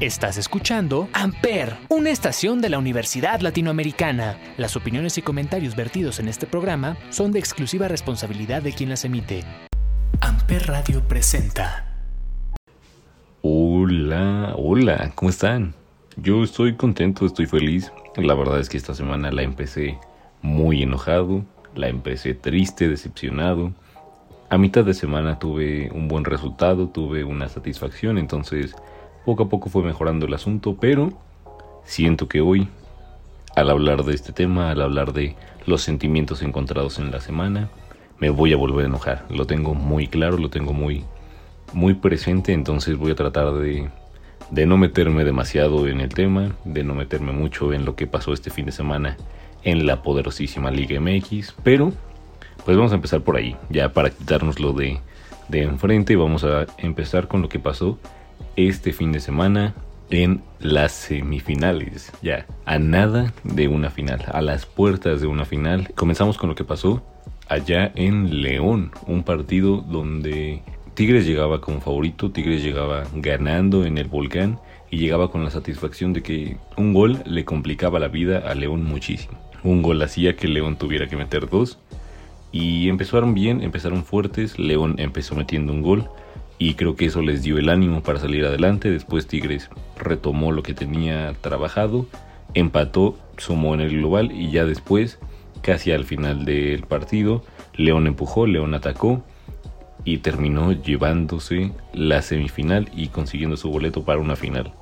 Estás escuchando Amper, una estación de la Universidad Latinoamericana. Las opiniones y comentarios vertidos en este programa son de exclusiva responsabilidad de quien las emite. Amper Radio presenta. Hola, hola, ¿cómo están? Yo estoy contento, estoy feliz. La verdad es que esta semana la empecé muy enojado, la empecé triste, decepcionado. A mitad de semana tuve un buen resultado, tuve una satisfacción, entonces poco a poco fue mejorando el asunto, pero siento que hoy, al hablar de este tema, al hablar de los sentimientos encontrados en la semana, me voy a volver a enojar. Lo tengo muy claro, lo tengo muy, muy presente, entonces voy a tratar de, de no meterme demasiado en el tema, de no meterme mucho en lo que pasó este fin de semana en la poderosísima Liga MX, pero pues vamos a empezar por ahí, ya para quitárnoslo de, de enfrente, vamos a empezar con lo que pasó este fin de semana en las semifinales, ya a nada de una final, a las puertas de una final. Comenzamos con lo que pasó allá en León, un partido donde Tigres llegaba como favorito, Tigres llegaba ganando en el volcán y llegaba con la satisfacción de que un gol le complicaba la vida a León muchísimo. Un gol hacía que León tuviera que meter dos y empezaron bien, empezaron fuertes, León empezó metiendo un gol y creo que eso les dio el ánimo para salir adelante. Después Tigres retomó lo que tenía trabajado, empató, sumó en el global y ya después, casi al final del partido, León empujó, León atacó y terminó llevándose la semifinal y consiguiendo su boleto para una final.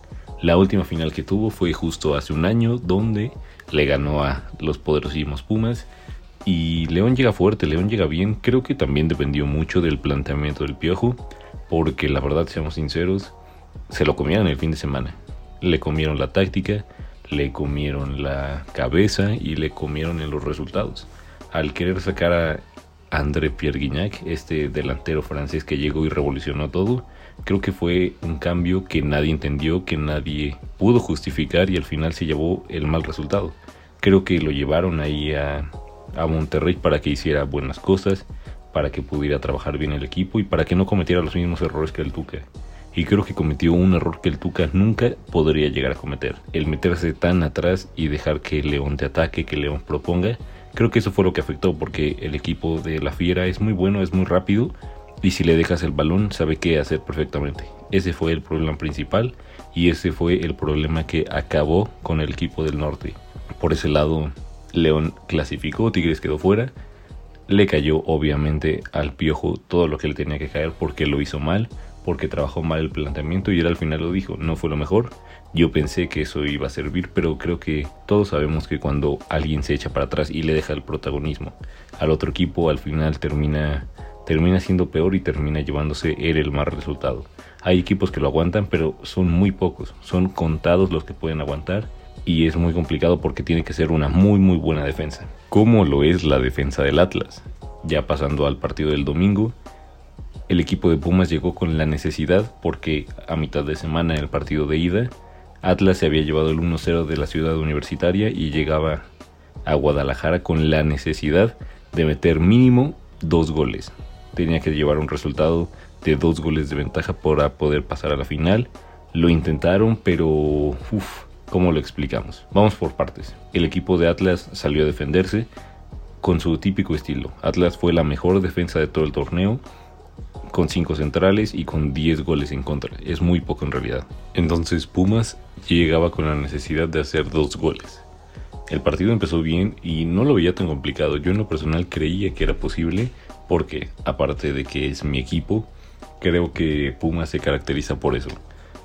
La última final que tuvo fue justo hace un año donde le ganó a los poderosísimos Pumas y León llega fuerte, León llega bien, creo que también dependió mucho del planteamiento del Piojo porque la verdad, seamos sinceros, se lo comieron el fin de semana. Le comieron la táctica, le comieron la cabeza y le comieron en los resultados. Al querer sacar a André Pierre Guignac, este delantero francés que llegó y revolucionó todo, creo que fue un cambio que nadie entendió, que nadie pudo justificar y al final se llevó el mal resultado. Creo que lo llevaron ahí a, a Monterrey para que hiciera buenas cosas, para que pudiera trabajar bien el equipo y para que no cometiera los mismos errores que el Tuca. Y creo que cometió un error que el Tuca nunca podría llegar a cometer. El meterse tan atrás y dejar que León te ataque, que León proponga. Creo que eso fue lo que afectó porque el equipo de la Fiera es muy bueno, es muy rápido y si le dejas el balón sabe qué hacer perfectamente. Ese fue el problema principal y ese fue el problema que acabó con el equipo del norte. Por ese lado, León clasificó, Tigres quedó fuera le cayó obviamente al piojo todo lo que le tenía que caer porque lo hizo mal, porque trabajó mal el planteamiento y él al final lo dijo, no fue lo mejor. Yo pensé que eso iba a servir, pero creo que todos sabemos que cuando alguien se echa para atrás y le deja el protagonismo al otro equipo, al final termina termina siendo peor y termina llevándose el mal resultado. Hay equipos que lo aguantan, pero son muy pocos, son contados los que pueden aguantar y es muy complicado porque tiene que ser una muy muy buena defensa, como lo es la defensa del Atlas. Ya pasando al partido del domingo, el equipo de Pumas llegó con la necesidad porque a mitad de semana en el partido de ida, Atlas se había llevado el 1-0 de la ciudad universitaria y llegaba a Guadalajara con la necesidad de meter mínimo dos goles. Tenía que llevar un resultado de dos goles de ventaja para poder pasar a la final. Lo intentaron, pero uf, ¿Cómo lo explicamos? Vamos por partes. El equipo de Atlas salió a defenderse con su típico estilo. Atlas fue la mejor defensa de todo el torneo, con 5 centrales y con 10 goles en contra. Es muy poco en realidad. Entonces Pumas llegaba con la necesidad de hacer dos goles. El partido empezó bien y no lo veía tan complicado. Yo en lo personal creía que era posible porque, aparte de que es mi equipo, creo que Pumas se caracteriza por eso.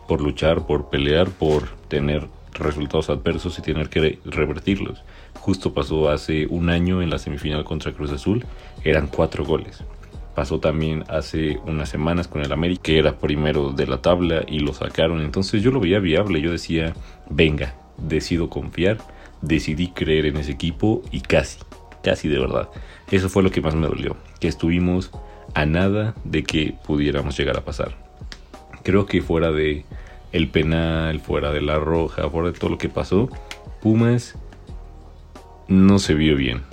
Por luchar, por pelear, por tener resultados adversos y tener que revertirlos. Justo pasó hace un año en la semifinal contra Cruz Azul, eran cuatro goles. Pasó también hace unas semanas con el América, que era primero de la tabla y lo sacaron. Entonces yo lo veía viable, yo decía, venga, decido confiar, decidí creer en ese equipo y casi, casi de verdad. Eso fue lo que más me dolió, que estuvimos a nada de que pudiéramos llegar a pasar. Creo que fuera de el penal, fuera de la roja, fuera de todo lo que pasó, Pumas no se vio bien.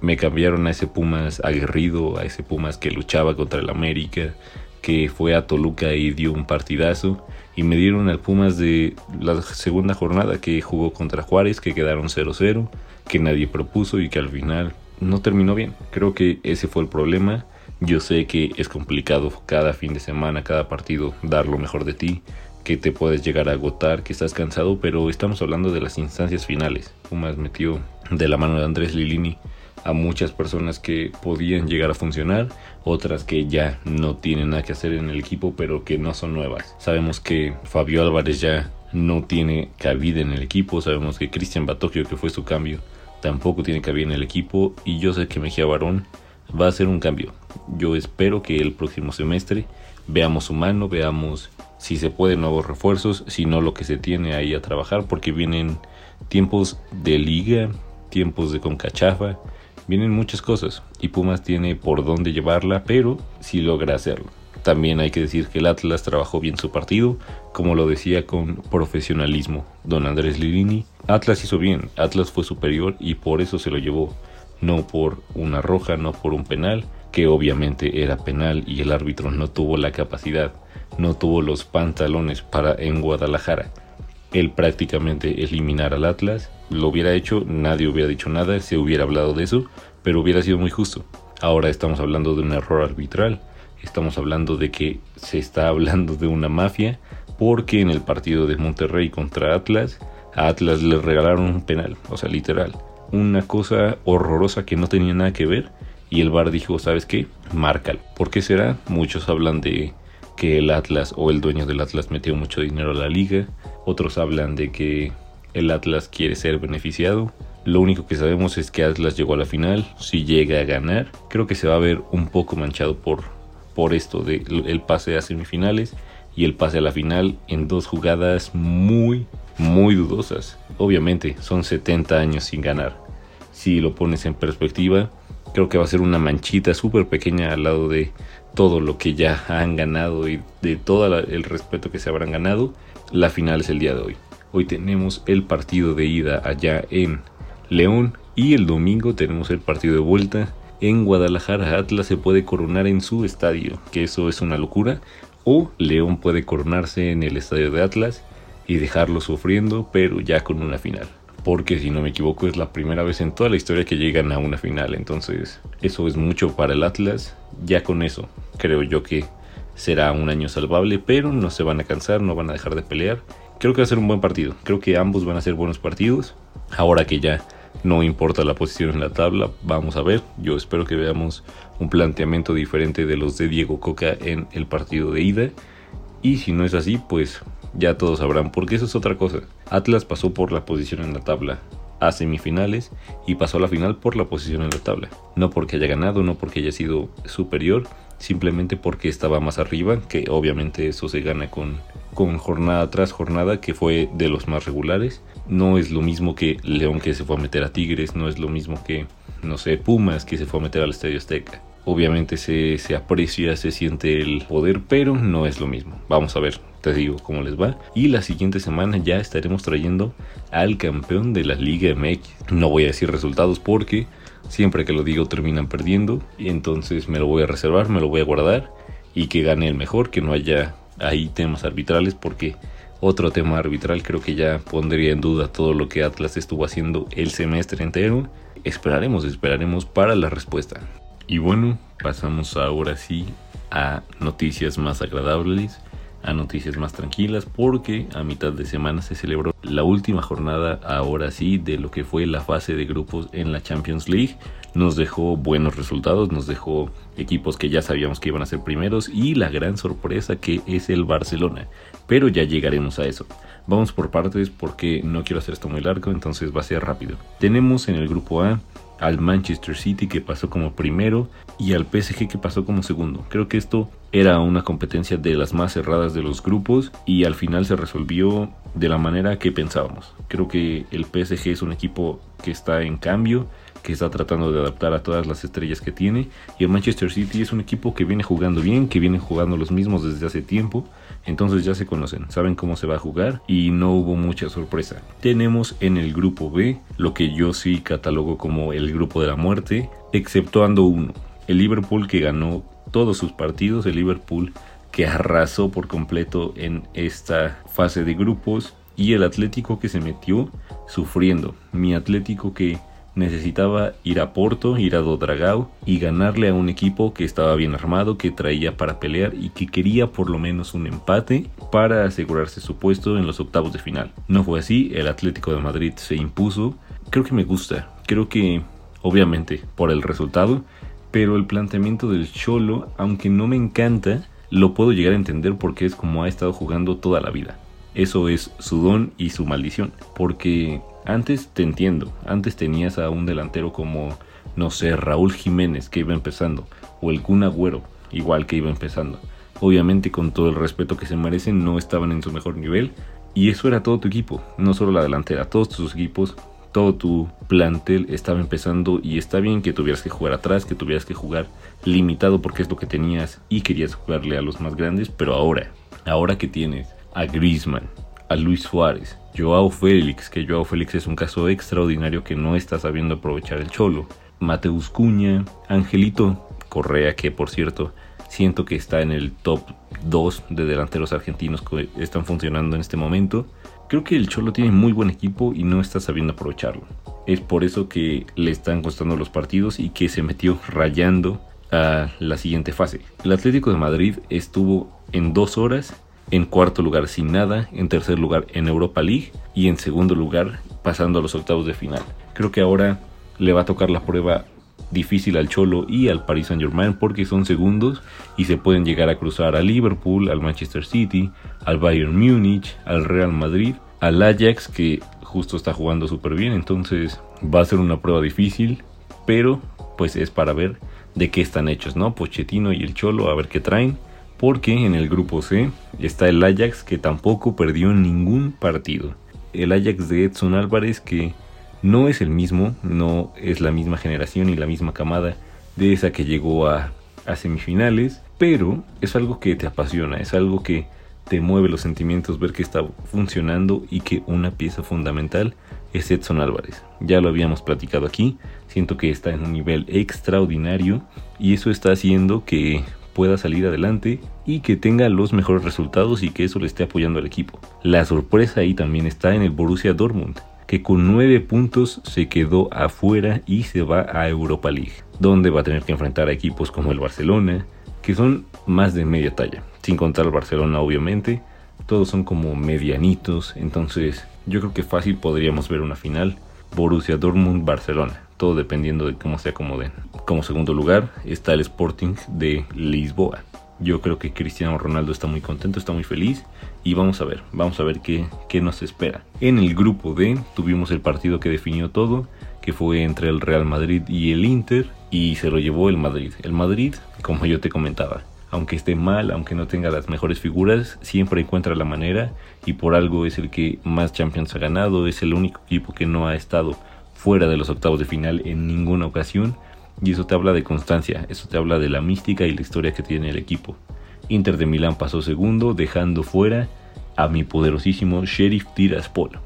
Me cambiaron a ese Pumas aguerrido, a ese Pumas que luchaba contra el América, que fue a Toluca y dio un partidazo. Y me dieron al Pumas de la segunda jornada que jugó contra Juárez, que quedaron 0-0, que nadie propuso y que al final no terminó bien. Creo que ese fue el problema. Yo sé que es complicado cada fin de semana, cada partido, dar lo mejor de ti, que te puedes llegar a agotar, que estás cansado, pero estamos hablando de las instancias finales. Pumas metió de la mano de Andrés Lilini a muchas personas que podían llegar a funcionar, otras que ya no tienen nada que hacer en el equipo, pero que no son nuevas. Sabemos que Fabio Álvarez ya no tiene cabida en el equipo, sabemos que Cristian Batocchio, que fue su cambio, tampoco tiene cabida en el equipo, y yo sé que Mejía Barón va a ser un cambio. Yo espero que el próximo semestre veamos su mano, veamos si se pueden nuevos refuerzos, si no lo que se tiene ahí a trabajar, porque vienen tiempos de liga, tiempos de concachafa, vienen muchas cosas y Pumas tiene por dónde llevarla, pero si logra hacerlo. También hay que decir que el Atlas trabajó bien su partido, como lo decía con profesionalismo don Andrés Lirini. Atlas hizo bien, Atlas fue superior y por eso se lo llevó, no por una roja, no por un penal, que obviamente era penal y el árbitro no tuvo la capacidad, no tuvo los pantalones para en Guadalajara. Él prácticamente eliminar al Atlas, lo hubiera hecho, nadie hubiera dicho nada, se hubiera hablado de eso, pero hubiera sido muy justo. Ahora estamos hablando de un error arbitral, estamos hablando de que se está hablando de una mafia, porque en el partido de Monterrey contra Atlas, a Atlas le regalaron un penal, o sea, literal. Una cosa horrorosa que no tenía nada que ver y el VAR dijo, ¿sabes qué? Márcalo. ¿Por qué será? Muchos hablan de que el Atlas o el dueño del Atlas metió mucho dinero a la liga. Otros hablan de que el Atlas quiere ser beneficiado. Lo único que sabemos es que Atlas llegó a la final. Si llega a ganar, creo que se va a ver un poco manchado por, por esto de el pase a semifinales y el pase a la final en dos jugadas muy, muy dudosas. Obviamente son 70 años sin ganar. Si lo pones en perspectiva, creo que va a ser una manchita súper pequeña al lado de todo lo que ya han ganado y de todo el respeto que se habrán ganado. La final es el día de hoy. Hoy tenemos el partido de ida allá en León y el domingo tenemos el partido de vuelta en Guadalajara. Atlas se puede coronar en su estadio, que eso es una locura. O León puede coronarse en el estadio de Atlas y dejarlo sufriendo, pero ya con una final porque si no me equivoco es la primera vez en toda la historia que llegan a una final, entonces eso es mucho para el Atlas, ya con eso creo yo que será un año salvable, pero no se van a cansar, no van a dejar de pelear, creo que va a ser un buen partido, creo que ambos van a ser buenos partidos, ahora que ya no importa la posición en la tabla, vamos a ver, yo espero que veamos un planteamiento diferente de los de Diego Coca en el partido de ida, y si no es así, pues ya todos sabrán, porque eso es otra cosa. Atlas pasó por la posición en la tabla a semifinales y pasó a la final por la posición en la tabla. No porque haya ganado, no porque haya sido superior, simplemente porque estaba más arriba, que obviamente eso se gana con, con jornada tras jornada, que fue de los más regulares. No es lo mismo que León que se fue a meter a Tigres, no es lo mismo que, no sé, Pumas que se fue a meter al Estadio Azteca. Obviamente se, se aprecia, se siente el poder, pero no es lo mismo. Vamos a ver, te digo cómo les va. Y la siguiente semana ya estaremos trayendo al campeón de la Liga MX. No voy a decir resultados porque siempre que lo digo terminan perdiendo. Y entonces me lo voy a reservar, me lo voy a guardar. Y que gane el mejor, que no haya ahí temas arbitrales porque otro tema arbitral creo que ya pondría en duda todo lo que Atlas estuvo haciendo el semestre entero. Esperaremos, esperaremos para la respuesta. Y bueno, pasamos ahora sí a noticias más agradables, a noticias más tranquilas, porque a mitad de semana se celebró la última jornada, ahora sí, de lo que fue la fase de grupos en la Champions League. Nos dejó buenos resultados, nos dejó equipos que ya sabíamos que iban a ser primeros y la gran sorpresa que es el Barcelona. Pero ya llegaremos a eso. Vamos por partes porque no quiero hacer esto muy largo, entonces va a ser rápido. Tenemos en el grupo A al Manchester City que pasó como primero y al PSG que pasó como segundo. Creo que esto era una competencia de las más cerradas de los grupos y al final se resolvió de la manera que pensábamos. Creo que el PSG es un equipo que está en cambio, que está tratando de adaptar a todas las estrellas que tiene y el Manchester City es un equipo que viene jugando bien, que viene jugando los mismos desde hace tiempo entonces ya se conocen, saben cómo se va a jugar y no hubo mucha sorpresa. Tenemos en el grupo B lo que yo sí catalogo como el grupo de la muerte, exceptuando uno, el Liverpool que ganó todos sus partidos, el Liverpool que arrasó por completo en esta fase de grupos y el Atlético que se metió sufriendo. Mi Atlético que necesitaba ir a Porto, ir a Dodragao y ganarle a un equipo que estaba bien armado, que traía para pelear y que quería por lo menos un empate para asegurarse su puesto en los octavos de final. No fue así, el Atlético de Madrid se impuso. Creo que me gusta, creo que obviamente por el resultado, pero el planteamiento del Cholo, aunque no me encanta, lo puedo llegar a entender porque es como ha estado jugando toda la vida. Eso es su don y su maldición, porque antes te entiendo, antes tenías a un delantero como, no sé, Raúl Jiménez que iba empezando, o el Kun Agüero, igual que iba empezando. Obviamente con todo el respeto que se merecen, no estaban en su mejor nivel, y eso era todo tu equipo, no solo la delantera, todos tus equipos, todo tu plantel estaba empezando y está bien que tuvieras que jugar atrás, que tuvieras que jugar limitado porque es lo que tenías y querías jugarle a los más grandes, pero ahora, ahora que tienes a Griezmann, a Luis Suárez, Joao Félix, que Joao Félix es un caso extraordinario que no está sabiendo aprovechar el cholo. Mateus Cuña, Angelito Correa, que por cierto siento que está en el top 2 de delanteros argentinos que están funcionando en este momento. Creo que el Cholo tiene muy buen equipo y no está sabiendo aprovecharlo. Es por eso que le están costando los partidos y que se metió rayando a la siguiente fase. El Atlético de Madrid estuvo en dos horas en cuarto lugar sin nada, en tercer lugar en Europa League y en segundo lugar pasando a los octavos de final. Creo que ahora le va a tocar la prueba difícil al Cholo y al Paris Saint Germain porque son segundos y se pueden llegar a cruzar a Liverpool, al Manchester City, al Bayern Múnich, al Real Madrid, al Ajax que justo está jugando súper bien, entonces va a ser una prueba difícil, pero pues es para ver de qué están hechos, ¿no? Pochettino y el Cholo, a ver qué traen porque en el grupo C está el Ajax que tampoco perdió ningún partido. El Ajax de Edson Álvarez que no es el mismo, no es la misma generación y la misma camada de esa que llegó a, semifinales, pero es algo que te apasiona, es algo que te mueve los sentimientos ver que está funcionando y que una pieza fundamental es Edson Álvarez. Ya lo habíamos platicado aquí, siento que está en un nivel extraordinario y eso está haciendo que pueda salir adelante y que tenga los mejores resultados y que eso le esté apoyando al equipo. La sorpresa ahí también está en el Borussia Dortmund, que con 9 puntos se quedó afuera y se va a Europa League, donde va a tener que enfrentar a equipos como el Barcelona, que son más de media talla, sin contar al Barcelona obviamente, todos son como medianitos, entonces yo creo que fácil podríamos ver una final. Borussia Dortmund Barcelona todo dependiendo de cómo se acomoden. Como segundo lugar está el Sporting de Lisboa. Yo creo que Cristiano Ronaldo está muy contento, está muy feliz y vamos a ver, vamos a ver qué, qué nos espera. En el grupo D tuvimos el partido que definió todo, que fue entre el Real Madrid y el Inter y se lo llevó el Madrid. El Madrid, como yo te comentaba, aunque esté mal, aunque no tenga las mejores figuras, siempre encuentra la manera y por algo es el que más Champions ha ganado, es el único equipo que no ha estado fuera de los octavos de final en ninguna ocasión y eso te habla de constancia, eso te habla de la mística y la historia que tiene el equipo. Inter de Milán pasó segundo, dejando fuera a mi poderosísimo Sheriff Tiraspol.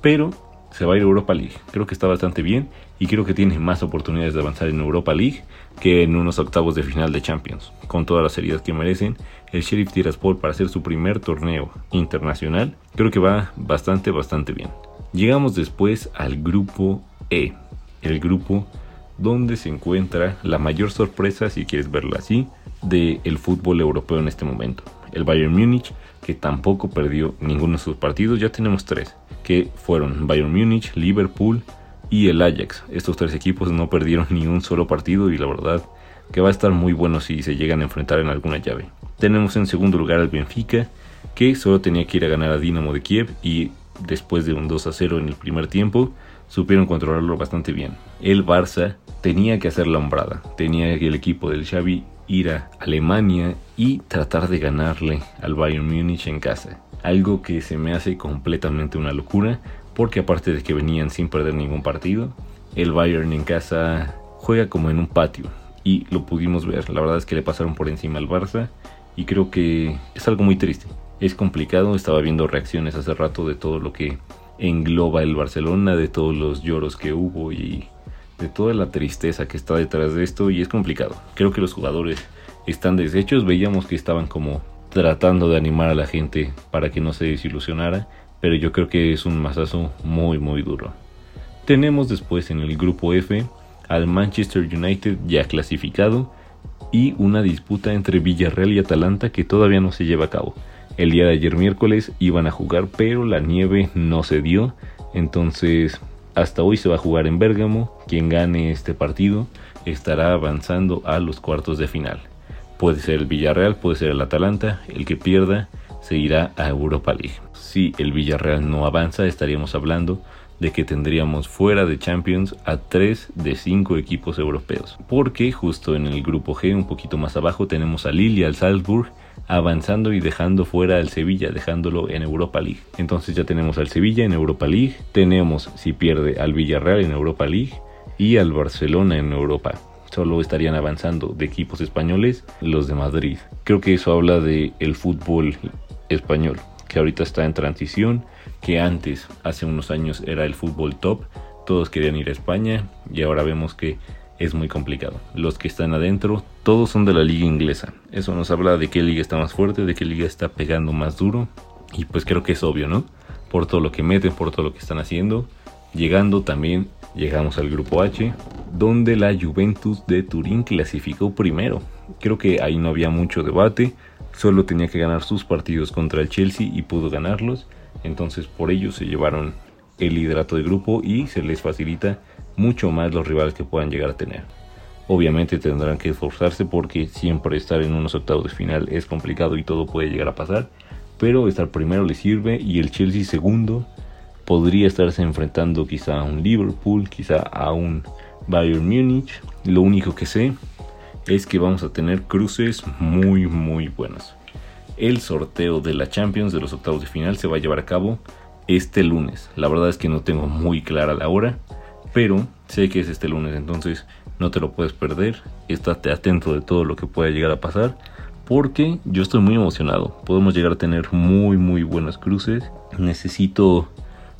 Pero se va a ir a Europa League. Creo que está bastante bien y creo que tiene más oportunidades de avanzar en Europa League que en unos octavos de final de Champions. Con todas las heridas que merecen, el Sheriff Tiraspol para hacer su primer torneo internacional, creo que va bastante, bastante bien. Llegamos después al grupo E, el grupo donde se encuentra la mayor sorpresa, si quieres verlo así, del fútbol europeo en este momento. El Bayern Múnich, que tampoco perdió ninguno de sus partidos, ya tenemos tres, que fueron Bayern Múnich, Liverpool y el Ajax. Estos tres equipos no perdieron ni un solo partido y la verdad que va a estar muy bueno si se llegan a enfrentar en alguna llave. Tenemos en segundo lugar al Benfica, que solo tenía que ir a ganar a Dinamo de Kiev y después de un 2 a 0 en el primer tiempo, supieron controlarlo bastante bien. El Barça tenía que hacer la hombrada, tenía que el equipo del Xavi ir a Alemania y tratar de ganarle al Bayern Múnich en casa. Algo que se me hace completamente una locura, porque aparte de que venían sin perder ningún partido, el Bayern en casa juega como en un patio y lo pudimos ver. La verdad es que le pasaron por encima al Barça y creo que es algo muy triste. Es complicado, estaba viendo reacciones hace rato de todo lo que engloba el Barcelona, de todos los lloros que hubo y de toda la tristeza que está detrás de esto y es complicado. Creo que los jugadores están deshechos, veíamos que estaban como tratando de animar a la gente para que no se desilusionara, pero yo creo que es un masazo muy muy duro. Tenemos después en el grupo F al Manchester United ya clasificado y una disputa entre Villarreal y Atalanta que todavía no se lleva a cabo. El día de ayer miércoles iban a jugar, pero la nieve no se dio, entonces hasta hoy se va a jugar en Bérgamo. Quien gane este partido estará avanzando a los cuartos de final. Puede ser el Villarreal, puede ser el Atalanta, el que pierda seguirá a Europa League. Si el Villarreal no avanza, estaríamos hablando de que tendríamos fuera de Champions a 3 de 5 equipos europeos. Porque justo en el grupo G, un poquito más abajo, tenemos a Lille y al Salzburg avanzando y dejando fuera al Sevilla, dejándolo en Europa League. Entonces ya tenemos al Sevilla en Europa League, tenemos si pierde al Villarreal en Europa League y al Barcelona en Europa. Solo estarían avanzando de equipos españoles los de Madrid. Creo que eso habla de el fútbol español, que ahorita está en transición, que antes, hace unos años, era el fútbol top, todos querían ir a España y ahora vemos que es muy complicado. Los que están adentro, todos son de la liga inglesa. Eso nos habla de qué liga está más fuerte, de qué liga está pegando más duro. Y pues creo que es obvio, ¿no? Por todo lo que meten, por todo lo que están haciendo. Llegando también, llegamos al grupo H, donde la Juventus de Turín clasificó primero. Creo que ahí no había mucho debate. Solo tenía que ganar sus partidos contra el Chelsea y pudo ganarlos. Entonces por ello se llevaron el liderato de grupo y se les facilita mucho más los rivales que puedan llegar a tener. Obviamente tendrán que esforzarse porque siempre estar en unos octavos de final es complicado y todo puede llegar a pasar, pero estar primero les sirve y el Chelsea segundo podría estarse enfrentando quizá a un Liverpool, quizá a un Bayern Múnich. Lo único que sé es que vamos a tener cruces muy muy buenos. El sorteo de la Champions de los octavos de final se va a llevar a cabo este lunes. La verdad es que no tengo muy clara la hora, pero sé que es este lunes, entonces no te lo puedes perder. Estate atento de todo lo que pueda llegar a pasar, porque yo estoy muy emocionado. Podemos llegar a tener muy, muy buenos cruces. Necesito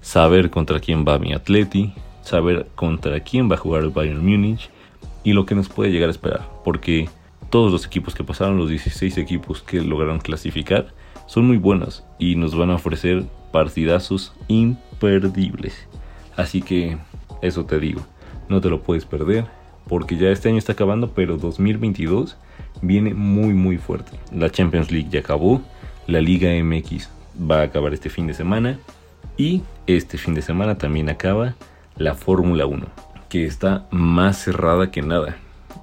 saber contra quién va mi Atleti, saber contra quién va a jugar el Bayern Múnich y lo que nos puede llegar a esperar, porque todos los equipos que pasaron, los 16 equipos que lograron clasificar, son muy buenos y nos van a ofrecer partidazos imperdibles. Así que eso te digo, no te lo puedes perder porque ya este año está acabando, pero 2022 viene muy muy fuerte. La Champions League ya acabó, la Liga MX va a acabar este fin de semana y este fin de semana también acaba la Fórmula 1, que está más cerrada que nada.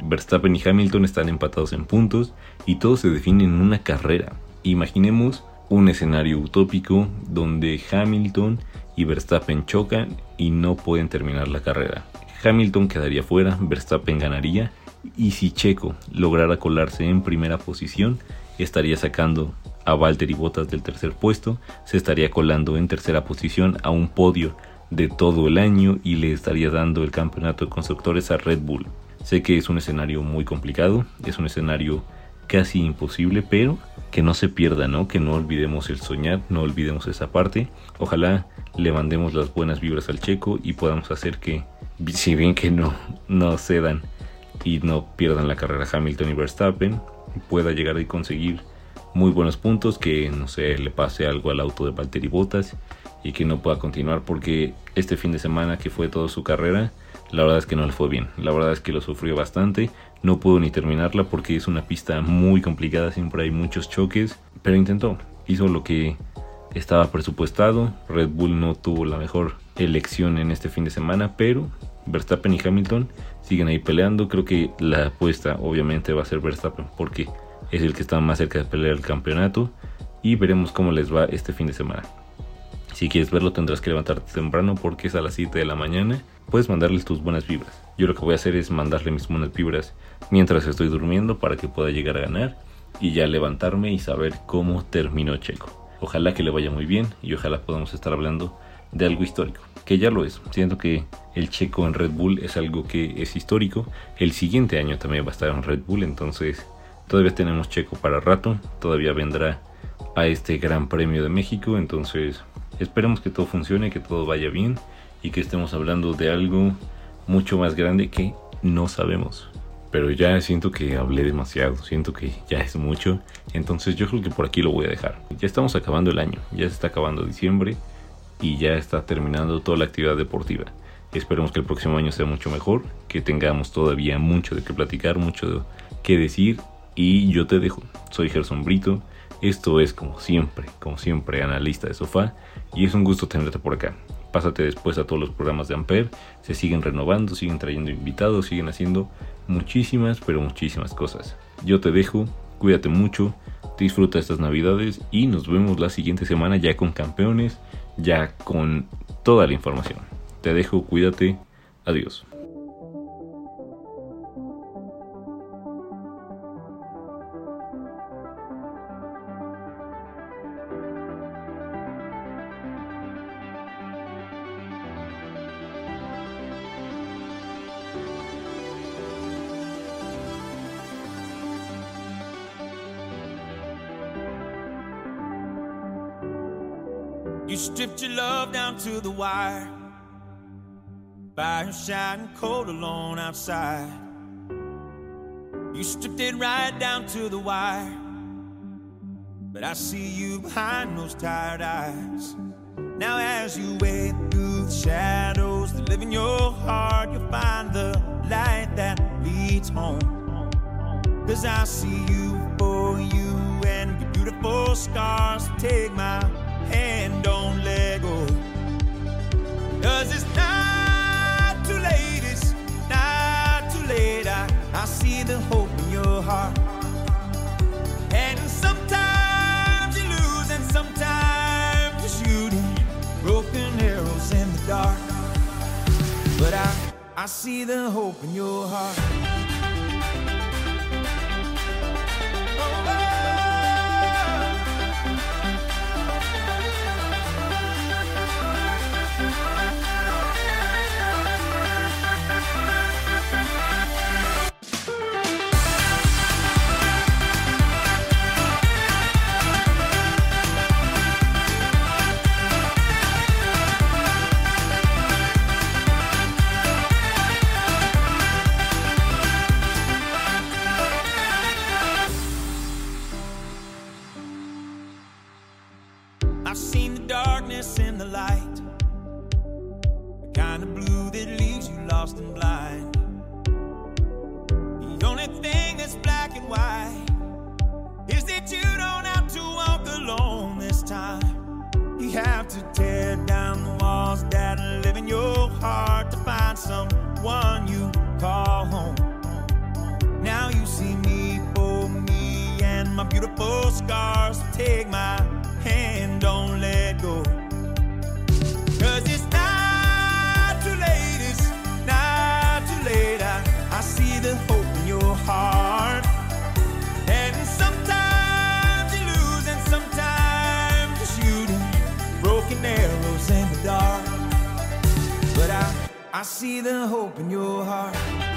Verstappen y Hamilton están empatados en puntos y todo se define en una carrera. Imaginemos un escenario utópico donde Hamilton y Verstappen chocan y no pueden terminar la carrera. Hamilton quedaría fuera, Verstappen ganaría y si Checo lograra colarse en primera posición, estaría sacando a Valtteri Bottas del tercer puesto, se estaría colando en tercera posición a un podio de todo el año y le estaría dando el campeonato de constructores a Red Bull. Sé que es un escenario muy complicado, es un escenario casi imposible, pero que no se pierda, ¿no? Que no olvidemos el soñar, no olvidemos esa parte. Ojalá le mandemos las buenas vibras al checo y podamos hacer que, si bien que no, no cedan y no pierdan la carrera Hamilton y Verstappen, pueda llegar a conseguir muy buenos puntos, que no sé, le pase algo al auto de Valtteri Bottas y que no pueda continuar porque este fin de semana que fue toda su carrera, la verdad es que no le fue bien, la verdad es que lo sufrió bastante, no pudo ni terminarla porque es una pista muy complicada, siempre hay muchos choques, pero intentó, hizo lo que estaba presupuestado, Red Bull no tuvo la mejor elección en este fin de semana, pero Verstappen y Hamilton siguen ahí peleando, creo que la apuesta obviamente va a ser Verstappen porque es el que está más cerca de pelear el campeonato. Y veremos cómo les va este fin de semana. Si quieres verlo tendrás que levantarte temprano porque es a las 7 de la mañana. Puedes mandarles tus buenas vibras. Yo lo que voy a hacer es mandarle mis buenas vibras mientras estoy durmiendo para que pueda llegar a ganar y ya levantarme y saber cómo terminó Checo. Ojalá que le vaya muy bien y ojalá podamos estar hablando de algo histórico, que ya lo es. Siento que el Checo en Red Bull es algo que es histórico. El siguiente año también va a estar en Red Bull, entonces todavía tenemos Checo para rato, todavía vendrá a este Gran Premio de México, entonces Esperemos que todo funcione, que todo vaya bien y que estemos hablando de algo mucho más grande que no sabemos. pero ya siento que hablé demasiado, siento que ya es mucho, entonces yo creo que por aquí lo voy a dejar. Ya estamos acabando el año, ya se está acabando diciembre y ya está terminando toda la actividad deportiva. Esperemos que el próximo año sea mucho mejor, que tengamos todavía mucho de qué platicar, mucho de qué decir y yo te dejo. Soy Gerson Brito, esto es como siempre, como siempre, analista de sofá y es un gusto tenerte por acá. Pásate después a todos los programas de Ampere, se siguen renovando, siguen trayendo invitados, siguen haciendo muchísimas, pero muchísimas cosas. Yo te dejo, cuídate mucho, disfruta estas navidades y nos vemos la siguiente semana ya con campeones, ya con toda la información. Te dejo, cuídate, adiós. You stripped your love down to the wire. By Fire shining cold alone outside. You stripped it right down to the wire. But I see you behind those tired eyes. Now, as you wade through the shadows that live in your heart, you'll find the light that leads home. Cause I see you for you and your beautiful scars. Take my hand, don't let go. Cause it's not too late, it's not too late. I, I see the hope in your heart. And sometimes you lose, and sometimes you're broken arrows in the dark. But I, I see the hope in your heart. The hope in your heart. And sometimes you lose, and sometimes you're shooting broken arrows in the dark. But I, I see the hope in your heart.